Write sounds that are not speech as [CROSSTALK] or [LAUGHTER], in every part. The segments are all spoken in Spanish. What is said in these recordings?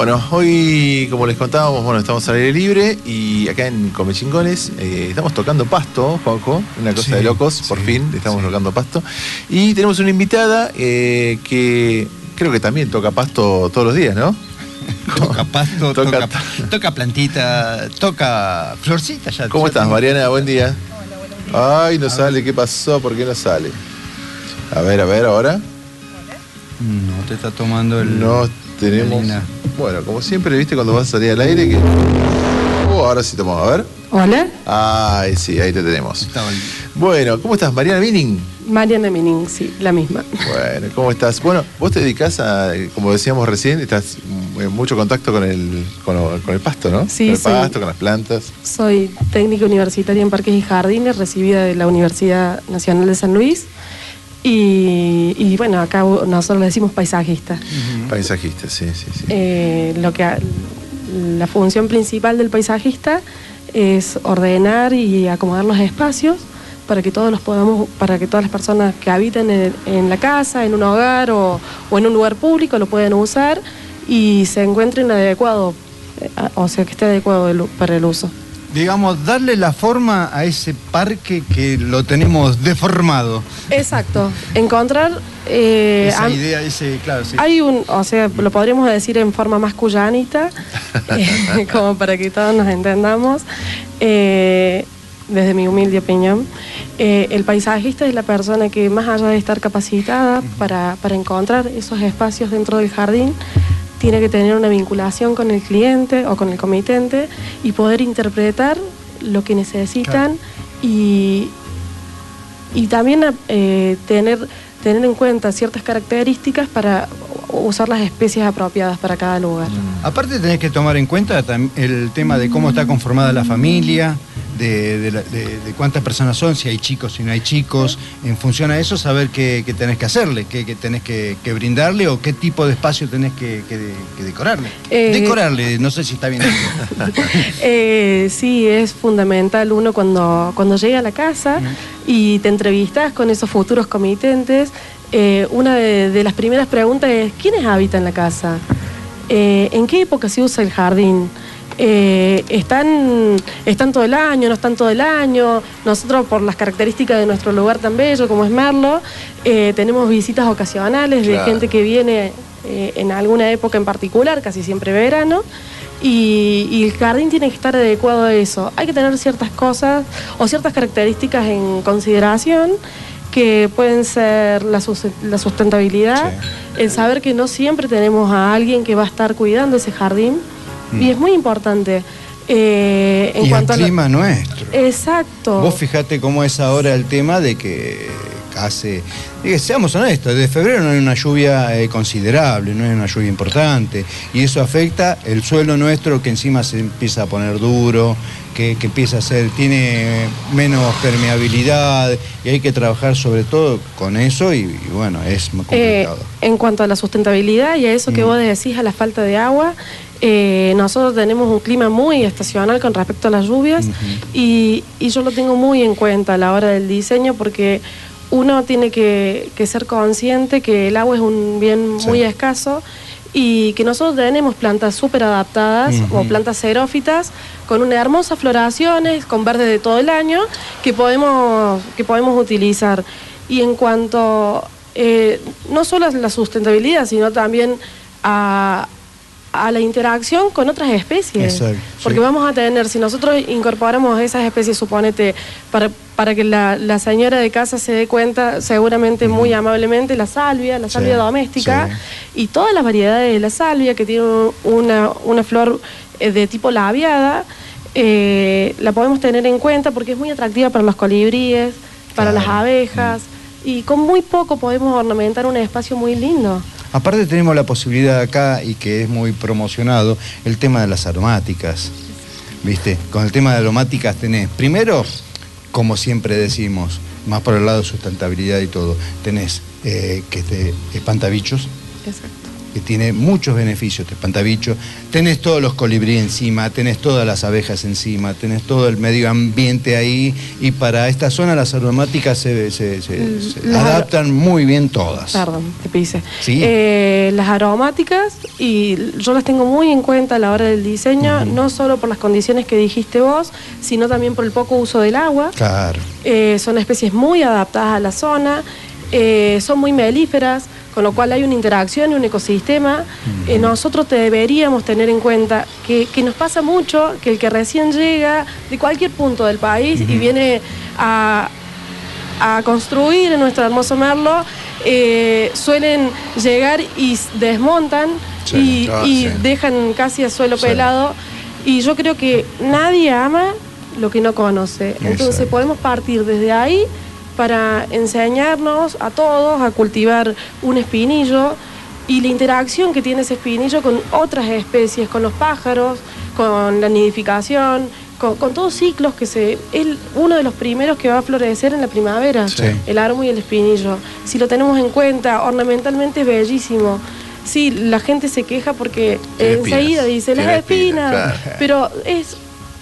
Bueno, hoy, como les contábamos, bueno, estamos al aire libre y acá en Comechingones eh, estamos tocando pasto, Juanjo, una cosa Sí, de locos, por sí, fin, estamos sí. tocando pasto. Y tenemos una invitada eh, que creo que también toca pasto todos los días, ¿no? [LAUGHS] Toca pasto, Toca- toca, toca, plantita, toca florcita ya. ¿Cómo ya estás, tengo- Mariana? Buen día. Ay, no sale, ¿qué pasó? ¿Por qué no sale? A ver, a ver, ahora. No te está tomando el. No tenemos. Melina. Bueno, como siempre, viste cuando vas a salir al aire que. Oh, ahora sí tomamos, a ver. Hola, Ay, sí, ahí te tenemos. El- Bueno, ¿cómo estás, Mariana Mining? Mariana Menin, sí, la misma. Bueno, ¿cómo estás? Bueno, vos te dedicás a, como decíamos recién, estás en mucho contacto con el, con, lo- con el pasto, ¿no? Sí, Con el pasto, con las plantas. Soy técnica universitaria en Parques y Jardines, recibida de la Universidad Nacional de San Luis. Y, y bueno, acá nosotros le decimos paisajista. Paisajista, sí, sí, sí. Eh, lo que, ha- la función principal del paisajista es ordenar y acomodar los espacios para que todos los podamos, para que todas las personas que habiten en, en la casa, en un hogar o, o en un lugar público lo puedan usar y se encuentren adecuado, eh, o sea que esté adecuado el para el uso. Digamos, darle la forma a ese parque que lo tenemos deformado. Exacto, encontrar eh, Esa am- idea, ese, claro, sí. Hay un, o sea, lo podríamos decir en forma más cuyanita, [LAUGHS] eh, [LAUGHS] como para que todos nos entendamos, eh, desde mi humilde opinión. Eh, el paisajista es la persona que más allá de estar capacitada para, para encontrar esos espacios dentro del jardín, tiene que tener una vinculación con el cliente o con el comitente y poder interpretar lo que necesitan y, y también eh, tener, tener en cuenta ciertas características para usar las especies apropiadas para cada lugar. Aparte tenés que tomar en cuenta el tema de cómo está conformada la familia, de, de la- de- de cuántas personas son, si hay chicos, si no hay chicos. En función a eso, saber qué, qué tenés que hacerle, qué, qué tenés que, que brindarle o qué tipo de espacio tenés que, que- que decorarle. Eh, decorarle, no sé si está bien. [LAUGHS] Eh, sí, es fundamental uno cuando, cuando llega a la casa y te entrevistas con esos futuros comitentes. eh, una de, de las primeras preguntas es, ¿quiénes habitan la casa? Eh, ¿En qué época se usa el jardín? Eh, ¿están, ¿Están todo el año? ¿No están todo el año? Nosotros, por las características de nuestro lugar tan bello como es Merlo, eh, tenemos visitas ocasionales de gente que viene eh, en alguna época en particular, casi siempre verano, y, y el jardín tiene que estar adecuado a eso. Hay que tener ciertas cosas o ciertas características en consideración que pueden ser la sustentabilidad, el saber que no siempre tenemos a alguien que va a estar cuidando ese jardín, y es muy importante. eh, en y el cuanto clima nuestro. Exacto. Vos fijate cómo es ahora el tema de que hace, diga, seamos honestos, de febrero no hay una lluvia eh, considerable, no hay una lluvia importante, y eso afecta el suelo nuestro que encima se empieza a poner duro, que, que empieza a ser, tiene menos permeabilidad, y hay que trabajar sobre todo con eso, y, y bueno, es muy Eh, complicado. en cuanto a la sustentabilidad y a eso que Mm. vos decís, a la falta de agua, eh, nosotros tenemos un clima muy estacional con respecto a las lluvias y, y yo lo tengo muy en cuenta a la hora del diseño porque uno tiene que, que ser consciente que el agua es un bien Sí. muy escaso y que nosotros tenemos plantas súper adaptadas Ujú. o plantas xerófitas con unas hermosas floraciones, con verde de todo el año, que podemos, que podemos utilizar. Y en cuanto eh, no solo a la sustentabilidad, sino también a, a la interacción con otras especies. Exacto, Porque sí. vamos a tener, si nosotros incorporamos esas especies, suponete, para, para que la, la señora de casa se dé cuenta, seguramente muy amablemente, la salvia, la Sí, salvia doméstica, sí. y todas las variedades de la salvia, que tiene un- una, una flor eh, de tipo labiada, eh, la podemos tener en cuenta porque es muy atractiva para los colibríes, para Claro. las abejas, y con muy poco podemos ornamentar un espacio muy lindo. Aparte tenemos la posibilidad acá, y que es muy promocionado, el tema de las aromáticas. ¿Viste? Con el tema de aromáticas tenés, primero, como siempre decimos, más por el lado de sustentabilidad y todo, tenés eh, que te espantabichos, Exacto. Que tiene muchos beneficios, este espantabicho. Tenés todos los colibrí encima, tenés todas las abejas encima, tenés todo el medio ambiente ahí y para esta zona las aromáticas se, se- se- se Las aro- adaptan muy bien todas. Perdón, te pise. Sí. Eh, las aromáticas, y yo las tengo muy en cuenta a la hora del diseño, no solo por las condiciones que dijiste vos, sino también por el poco uso del agua. Claro. Eh, son especies muy adaptadas a la zona, eh, son muy melíferas, con lo cual hay una interacción y un ecosistema. Eh, nosotros deberíamos tener en cuenta que, que nos pasa mucho que el que recién llega de cualquier punto del país y viene a, a construir en nuestro hermoso Merlo, eh, suelen llegar y desmontan Sí, y, ah, y sí. dejan casi a suelo Sí. pelado. Y yo creo que nadie ama lo que no conoce. Entonces podemos partir desde ahí para enseñarnos a todos a cultivar un espinillo y la interacción que tiene ese espinillo con otras especies, con los pájaros, con la nidificación, con, con todos ciclos que se... Es uno de los primeros que va a florecer en la primavera, Sí. el árbol y el espinillo. Si lo tenemos en cuenta, ornamentalmente es bellísimo. Sí, la gente se queja porque enseguida dice las espinas, claro. pero es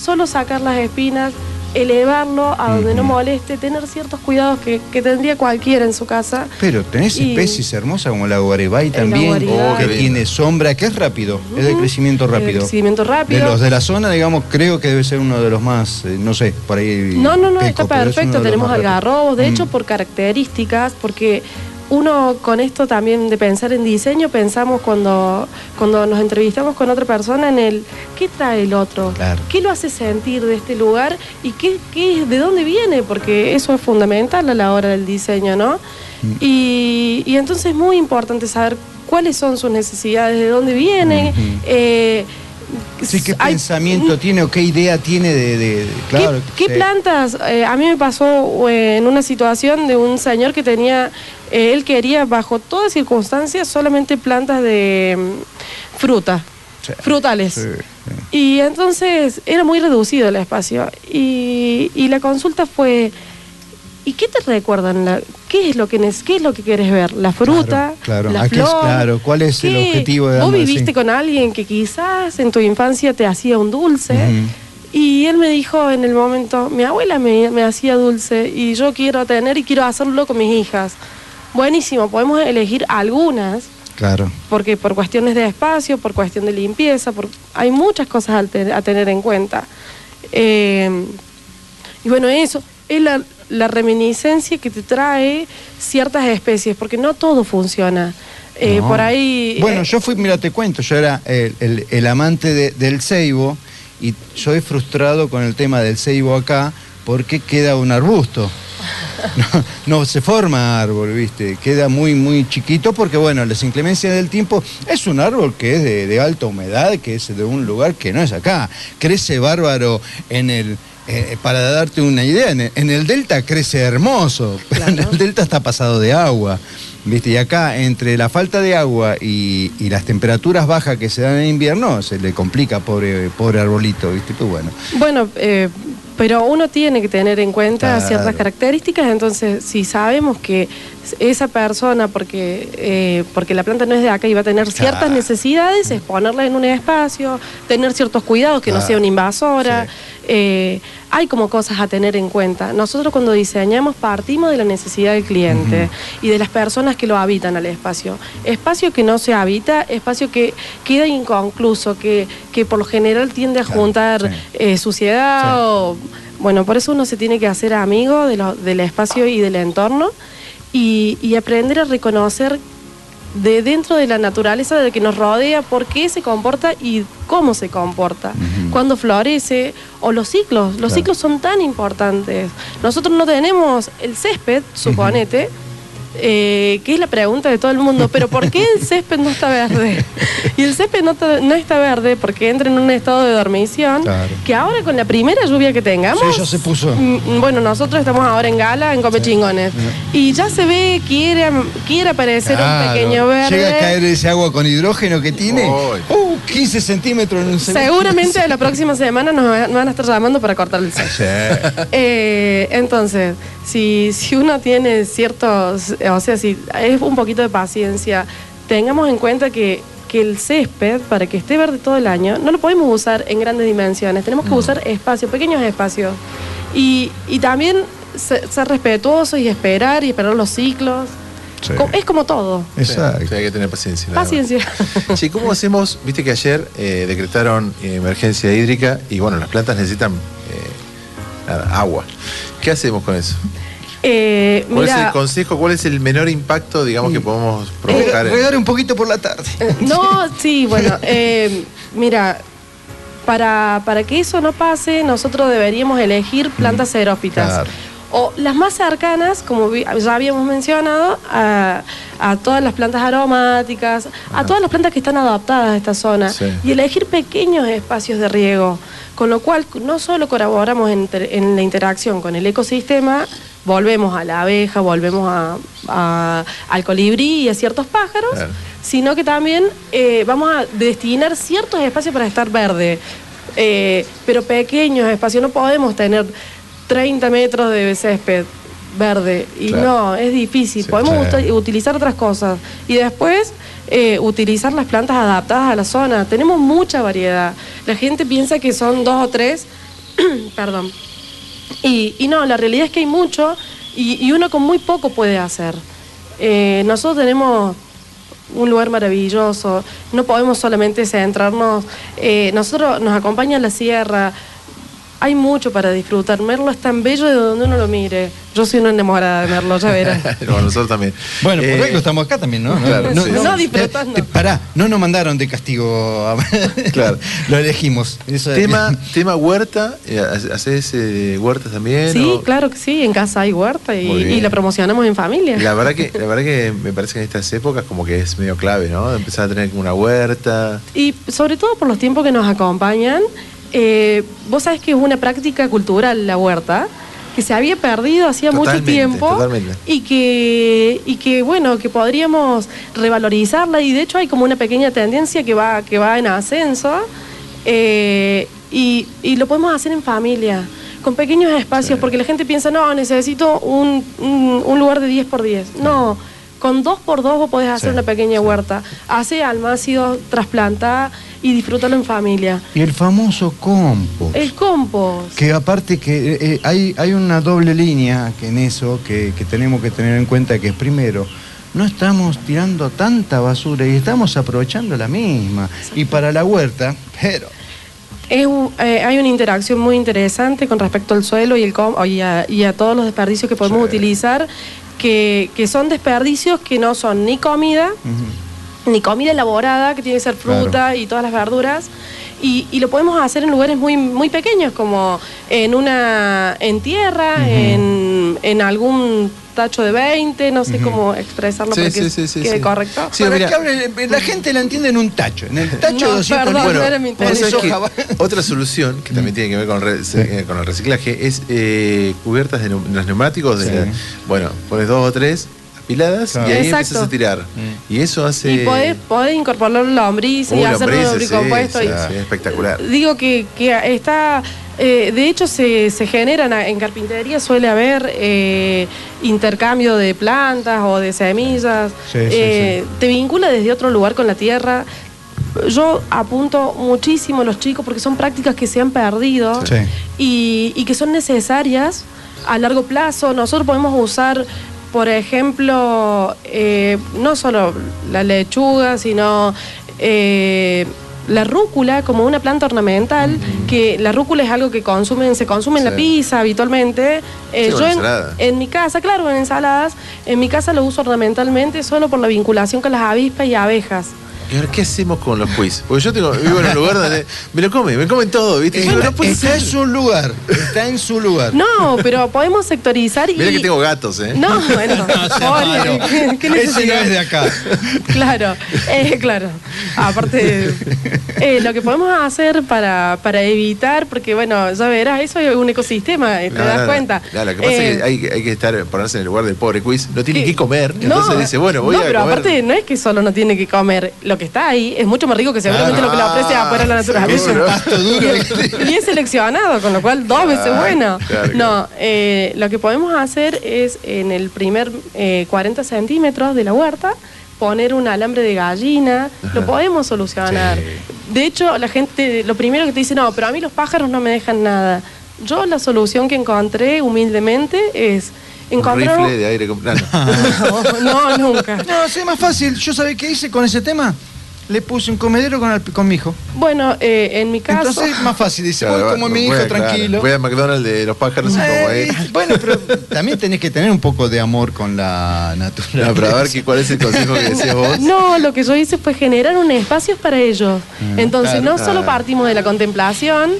solo sacar las espinas, elevarlo a donde no moleste, tener ciertos cuidados que, que tendría cualquiera en su casa. Pero tenés Y- especies hermosas como la guaribay también, guaribay. que Oh, tiene sombra, que es rápido, es de crecimiento Es de rápido. crecimiento rápido. De los de la zona, digamos, creo que debe ser uno de los más, eh, no sé, por ahí. No, no, no, está es perfecto. Tenemos algarrobos, de Mm. hecho, por características, porque uno con esto también de pensar en diseño, pensamos cuando, cuando nos entrevistamos con otra persona en el qué trae el otro, Claro. qué lo hace sentir de este lugar y qué, qué, de dónde viene, porque eso es fundamental a la hora del diseño, ¿no? Mm. Y, y entonces es muy importante saber cuáles son sus necesidades, de dónde vienen. Eh, Sí, qué hay- pensamiento tiene o qué idea tiene de. de- de- claro, ¿Qué, qué sí. plantas? Eh, a mí me pasó eh, en una situación de un señor que tenía, eh, él quería bajo todas circunstancias solamente plantas de mm, fruta, Sí, frutales. sí. Y entonces era muy reducido el espacio. Y, y la consulta fue, ¿y qué te recuerdan? La- ¿Qué es lo que qué es lo que quieres ver? ¿La fruta? Claro, claro. ¿La ¿A qué es- claro, cuál es el objetivo de Vos viviste con alguien que quizás en tu infancia te hacía un dulce. Y él me dijo en el momento, mi abuela me, me hacía dulce y yo quiero tener y quiero hacerlo con mis hijas. Buenísimo, podemos elegir algunas, Claro. porque por cuestiones de espacio, por cuestión de limpieza, por, hay muchas cosas a tener en cuenta. Eh, y bueno, eso es la, la reminiscencia que te trae ciertas especies, porque no todo funciona. Eh, No. Por ahí... Bueno, eh, yo fui, mira, te cuento, yo era el, el- el amante de- del ceibo y soy frustrado con el tema del ceibo acá porque queda un arbusto. [LAUGHS] No, no se forma árbol, ¿viste? Queda muy, muy chiquito porque, bueno, las inclemencias del tiempo es un árbol que es de, de alta humedad, que es de un lugar que no es acá. Crece bárbaro en el. Eh, para darte una idea, en el, en el delta crece hermoso, pero [LAUGHS] en el delta está pasado de agua. ¿Viste? Y acá, entre la falta de agua y, y las temperaturas bajas que se dan en invierno, se le complica, pobre, pobre arbolito, ¿viste? Pues bueno. Bueno, eh, pero uno tiene que tener en cuenta Claro. ciertas características, entonces si sabemos que esa persona, porque, eh, porque la planta no es de acá y va a tener ciertas Claro. necesidades, es ponerla en un espacio, tener ciertos cuidados, que no sea una invasora. Sí. eh, hay como cosas a tener en cuenta. Nosotros cuando diseñamos partimos de la necesidad del cliente y de las personas que lo habitan al espacio. Espacio que no se habita, espacio que queda inconcluso, que, que por lo general tiende a Claro, juntar sí. eh, suciedad Sí. o... Bueno, por eso uno se tiene que hacer amigo de lo- del espacio y del entorno y, y aprender a reconocer de dentro de la naturaleza de que nos rodea por qué se comporta y cómo se comporta, Ujú. cuándo florece o los ciclos. Los Claro. ciclos son tan importantes. Nosotros no tenemos el césped, suponete, eh, que es la pregunta de todo el mundo, pero ¿por qué el césped no está verde? Y el césped no, no está verde porque entra en un estado de dormición, Claro. que ahora con la primera lluvia que tengamos... Sí, ya se puso. Mm, Bueno, nosotros estamos ahora en Gala, en Come Chingones. Y ya se ve, quiere, quiere aparecer Claro. un pequeño verde. Llega a caer ese agua con hidrógeno que tiene. Uh, 15 centímetros en un segundo. Seguramente la próxima semana nos, va- nos van a estar llamando para cortar el césped. Sí. Eh, entonces, si, si uno tiene ciertos, o sea, si es un poquito de paciencia, tengamos en cuenta que, que el césped, para que esté verde todo el año, no lo podemos usar en grandes dimensiones, tenemos que usar espacios, pequeños espacios. Y, y también se- ser respetuosos y esperar y esperar los ciclos. Sí. Es como todo. Exacto. Sí, hay que tener paciencia. Paciencia. [LAUGHS] Che, ¿cómo hacemos? Viste que ayer eh, decretaron eh, emergencia hídrica y bueno, las plantas necesitan eh, nada, agua. ¿Qué hacemos con eso? Eh, ¿Cuál es mira, el consejo? ¿Cuál es el menor impacto, digamos, que podemos Rega- provocar? en- Regar un poquito por la tarde. No, [LAUGHS] sí, bueno, eh, mira, para, para que eso no pase, nosotros deberíamos elegir plantas xerófitas. claro. O las más cercanas, como ya habíamos mencionado, a, a todas las plantas aromáticas, a todas las plantas que están adaptadas a esta zona. Sí. Y elegir pequeños espacios de riego. Con lo cual, no solo colaboramos en, la interacción con el ecosistema, volvemos a la abeja, volvemos a- a- al colibrí y a ciertos pájaros, Claro. sino que también eh, vamos a destinar ciertos espacios para estar verde, eh, pero pequeños espacios, no podemos tener 30 metros de césped verde. Y Claro. no, es difícil, Sí, podemos utilizar otras cosas. Y después eh, utilizar las plantas adaptadas a la zona, tenemos mucha variedad, la gente piensa que son dos o tres, [CLEARS THROAT] perdón, y, y no, la realidad es que hay mucho y, y uno con muy poco puede hacer. Eh, nosotros tenemos un lugar maravilloso, no podemos solamente centrarnos, eh, nosotros nos acompaña la sierra, hay mucho para disfrutar, Merlo es tan bello de donde uno lo mire. Yo soy una enamorada de Merlo, ya verás. [LAUGHS] Bueno, nosotros también. Bueno, por Eh, algo estamos acá también, ¿no? Claro, sí, sí. No, disfrutando. te- pará, no nos mandaron de castigo. a- [LAUGHS] Claro. Lo elegimos. Eso es- Tema, [LAUGHS] tema huerta, eh, ¿haces eh, huertas también? Sí, o- claro que sí, en casa hay huerta y, y la promocionamos en familia. La verdad que, la verdad que me parece que en estas épocas como que es medio clave, ¿no? Empezar a tener como una huerta. Y sobre todo por los tiempos que nos acompañan, eh, vos sabés que es una práctica cultural la huerta, que se había perdido hacía mucho tiempo totalmente. y que y que bueno que podríamos revalorizarla. Y de hecho hay como una pequeña tendencia que va que va en ascenso eh, y, y lo podemos hacer en familia con pequeños espacios porque la gente piensa no necesito un, un- un lugar de 10 por 10 no con 2 por 2 vos podés hacer Sí, una pequeña huerta. Hace almácidos trasplantá y disfrútalo en familia. Y el famoso compost. el compost. Que aparte que eh, eh, hay, hay una doble línea que en eso que, que tenemos que tener en cuenta que es primero, no estamos tirando tanta basura y estamos aprovechando la misma. Y para la huerta, pero. Es eh, hay una interacción muy interesante con respecto al suelo y, el com- y, a, y a todos los desperdicios que podemos utilizar, que, que son desperdicios que no son ni comida, ni comida elaborada, que tiene que ser fruta Claro. y todas las verduras. Y, y lo podemos hacer en lugares muy, muy pequeños, como en una en tierra, en, en algún tacho de 20, no sé cómo expresarlo Sí, para sí, que sí, sí, quede sí. correcto. Sí, para mira. que la gente la entiende en un tacho. En el tacho No, de 200 perdón, litros. no era mi otra solución que también tiene que ver con, re- con el reciclaje es eh, cubiertas de los neumáticos. de la- bueno, pones dos o tres apiladas Claro. y ahí Exacto. empiezas a tirar. Mm. Y eso hace. Y podés, podés incorporar lombriz y Uh, hacerlo lombrices, sí, lombricompuesto. sí, y- sí, espectacular. Digo que, que está, eh, de hecho se, se generan, en carpintería suele haber eh, intercambio de plantas o de semillas, Sí, sí, Eh, te vincula desde otro lugar con la tierra. Yo apunto muchísimo a los chicos porque son prácticas que se han perdido Sí. y, y que son necesarias a largo plazo. Nosotros podemos usar, por ejemplo, eh, no solo la lechuga, sino eh, la rúcula como una planta ornamental, que la rúcula es algo que consumen, se consume en la pizza habitualmente. Eh, Sí, yo en, en mi casa, claro, en ensaladas, en mi casa lo uso ornamentalmente solo por la vinculación con las avispas y abejas. ¿Y ahora qué hacemos con los quiz? Porque yo tengo, vivo en un lugar donde me lo comen, me comen todo, ¿viste? Y digo, Está, no puede está ser. en su lugar. Está en su lugar. No, pero podemos sectorizar y... Mira que tengo gatos, ¿eh? No, bueno, [LAUGHS] pobre, malo. ¿qué- qué Ese no necesidad? es de acá. Claro, eh, claro. Aparte, eh, lo que podemos hacer para, para evitar, porque bueno, ya verás, eso es un ecosistema, eh, te No, das no, no. cuenta. No, lo que pasa es Eh, que hay, que- hay que estar, ponerse en el lugar del pobre quiz. No tiene que- que comer. no, entonces dice, bueno, voy no, a pero comer. aparte no es que solo no tiene que comer, lo que está ahí es mucho más rico que seguramente Ah, lo que le ofrece afuera de la naturaleza. seguro. Pasto duro. [LAUGHS] y es seleccionado, con lo cual dos veces bueno. claro, no, eh, lo que podemos hacer es en el primer eh, 40 centímetros de la huerta poner un alambre de gallina, lo podemos solucionar. Sí. De hecho, la gente, lo primero que te dice, no, pero a mí los pájaros no me dejan nada. Yo la solución que encontré humildemente es Un encontrar... rifle de aire. com- [LAUGHS] no, nunca. No, sí, más fácil. ¿Yo sabía qué hice con ese tema? Le puse un comedero con, el- con mi hijo. Bueno, eh, en mi caso... Entonces, más fácil. Dice, Claro, voy como mi hijo, a- claro, tranquilo. Voy a McDonald's de los pájaros y como Eh, ahí. bueno, pero [LAUGHS] también tenés que tener un poco de amor con la naturaleza. No, pero a ver qué- cuál es el consejo que decías vos. No, lo que yo hice fue generar un espacio para ellos. Entonces, claro. no solo partimos de la contemplación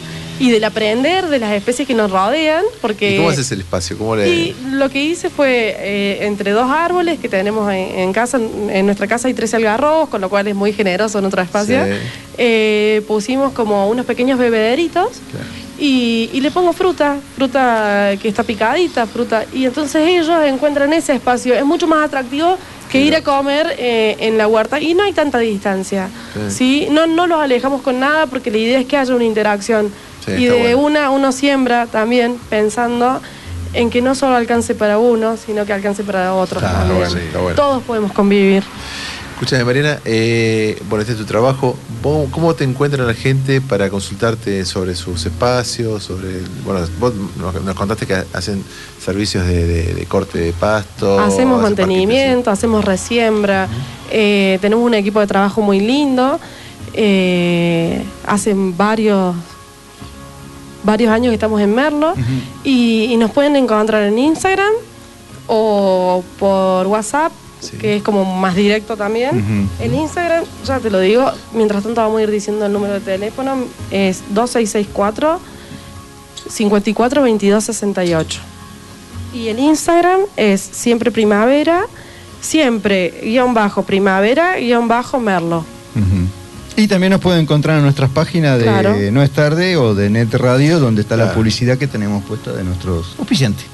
y del aprender de las especies que nos rodean, porque... ¿Y cómo haces el espacio? ¿Cómo le.? Y lo que hice fue, eh, entre dos árboles que tenemos en, en casa, en nuestra casa hay 13 algarrobos, con lo cual es muy generoso nuestro espacio, Sí. eh, pusimos como unos pequeños bebederitos Claro. y, y le pongo fruta, fruta que está picadita, fruta, y entonces ellos encuentran ese espacio. Es mucho más atractivo que ir a comer eh, en la huerta y no hay tanta distancia. Sí. ¿sí? No, no los alejamos con nada porque la idea es que haya una interacción. Sí, y de bueno. una uno siembra también pensando en que no solo alcance para uno, sino que alcance para otros Está también. bueno, está bueno. Todos podemos convivir. Escúchame, Mariana, eh, bueno, este es tu trabajo. ¿Vos- ¿Cómo te encuentra la gente para consultarte sobre sus espacios? sobre Bueno, vos nos, contaste que hacen servicios de, de- de corte de pasto. hacemos mantenimiento, hacemos resiembra, eh, tenemos un equipo de trabajo muy lindo. eh, hacen varios varios años que estamos en Merlo y, y nos pueden encontrar en Instagram o por WhatsApp, Sí. que es como más directo también. Ujú. En Instagram, ya te lo digo, mientras tanto vamos a ir diciendo el número de teléfono, es 2664 54 22 68. Y el Instagram es siempre primavera, siempre guion bajo primavera, guion bajo merlo. Y también nos pueden encontrar en nuestras páginas de Claro. No es tarde o de Net Radio, donde está la publicidad que tenemos puesta de nuestros auspiciantes.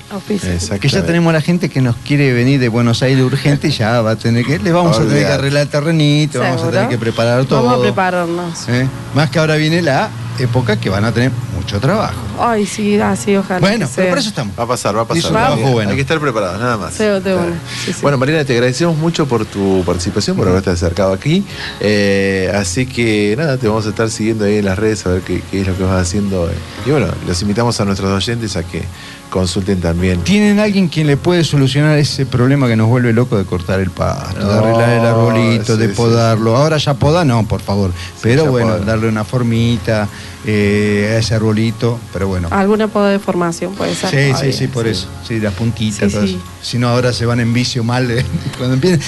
Que ya tenemos a la gente que nos quiere venir de Buenos Aires urgente y ya va a tener que, le vamos a tener que arreglar el terrenito, vamos a tener que preparar todo. Vamos a prepararnos. ¿Eh? Más que ahora viene la época que van a tener mucho trabajo. Ay, sí, así, ojalá. Bueno, pero sea. por eso estamos. Va a pasar, va a pasar. Trabajo que- bueno. Hay que estar preparados, nada más. Sí, de una. Claro. Sí, sí. Bueno, Mariana, te agradecemos mucho por tu participación, por haberte acercado aquí. Eh, así que nada, te vamos a estar siguiendo ahí en las redes a ver qué, qué es lo que vas haciendo. Y bueno, los invitamos a nuestros oyentes a que consulten también. ¿Tienen alguien quien le puede solucionar ese problema que nos vuelve loco de cortar el pasto, de arreglar el arbolito, sí, de sí, podarlo? Ahora ya poda, no, por favor. Pero bueno, poda. darle una formita eh, a ese arbolito, pero bueno. Alguna poda de formación puede ser. Sí, sí, Ay, sí, por eso. Sí, las puntitas, Sí, todo sí. eso. Si no, ahora se van en vicio mal. eh, [LAUGHS] Cuando empiecen,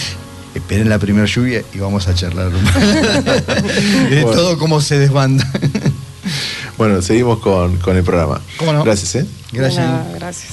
esperen la primera lluvia y vamos a charlar. [LAUGHS] de Bueno. todo cómo se desbanda. Bueno, seguimos con, con el programa. ¿Cómo no? Gracias, ¿eh? Gracias. Nada, gracias.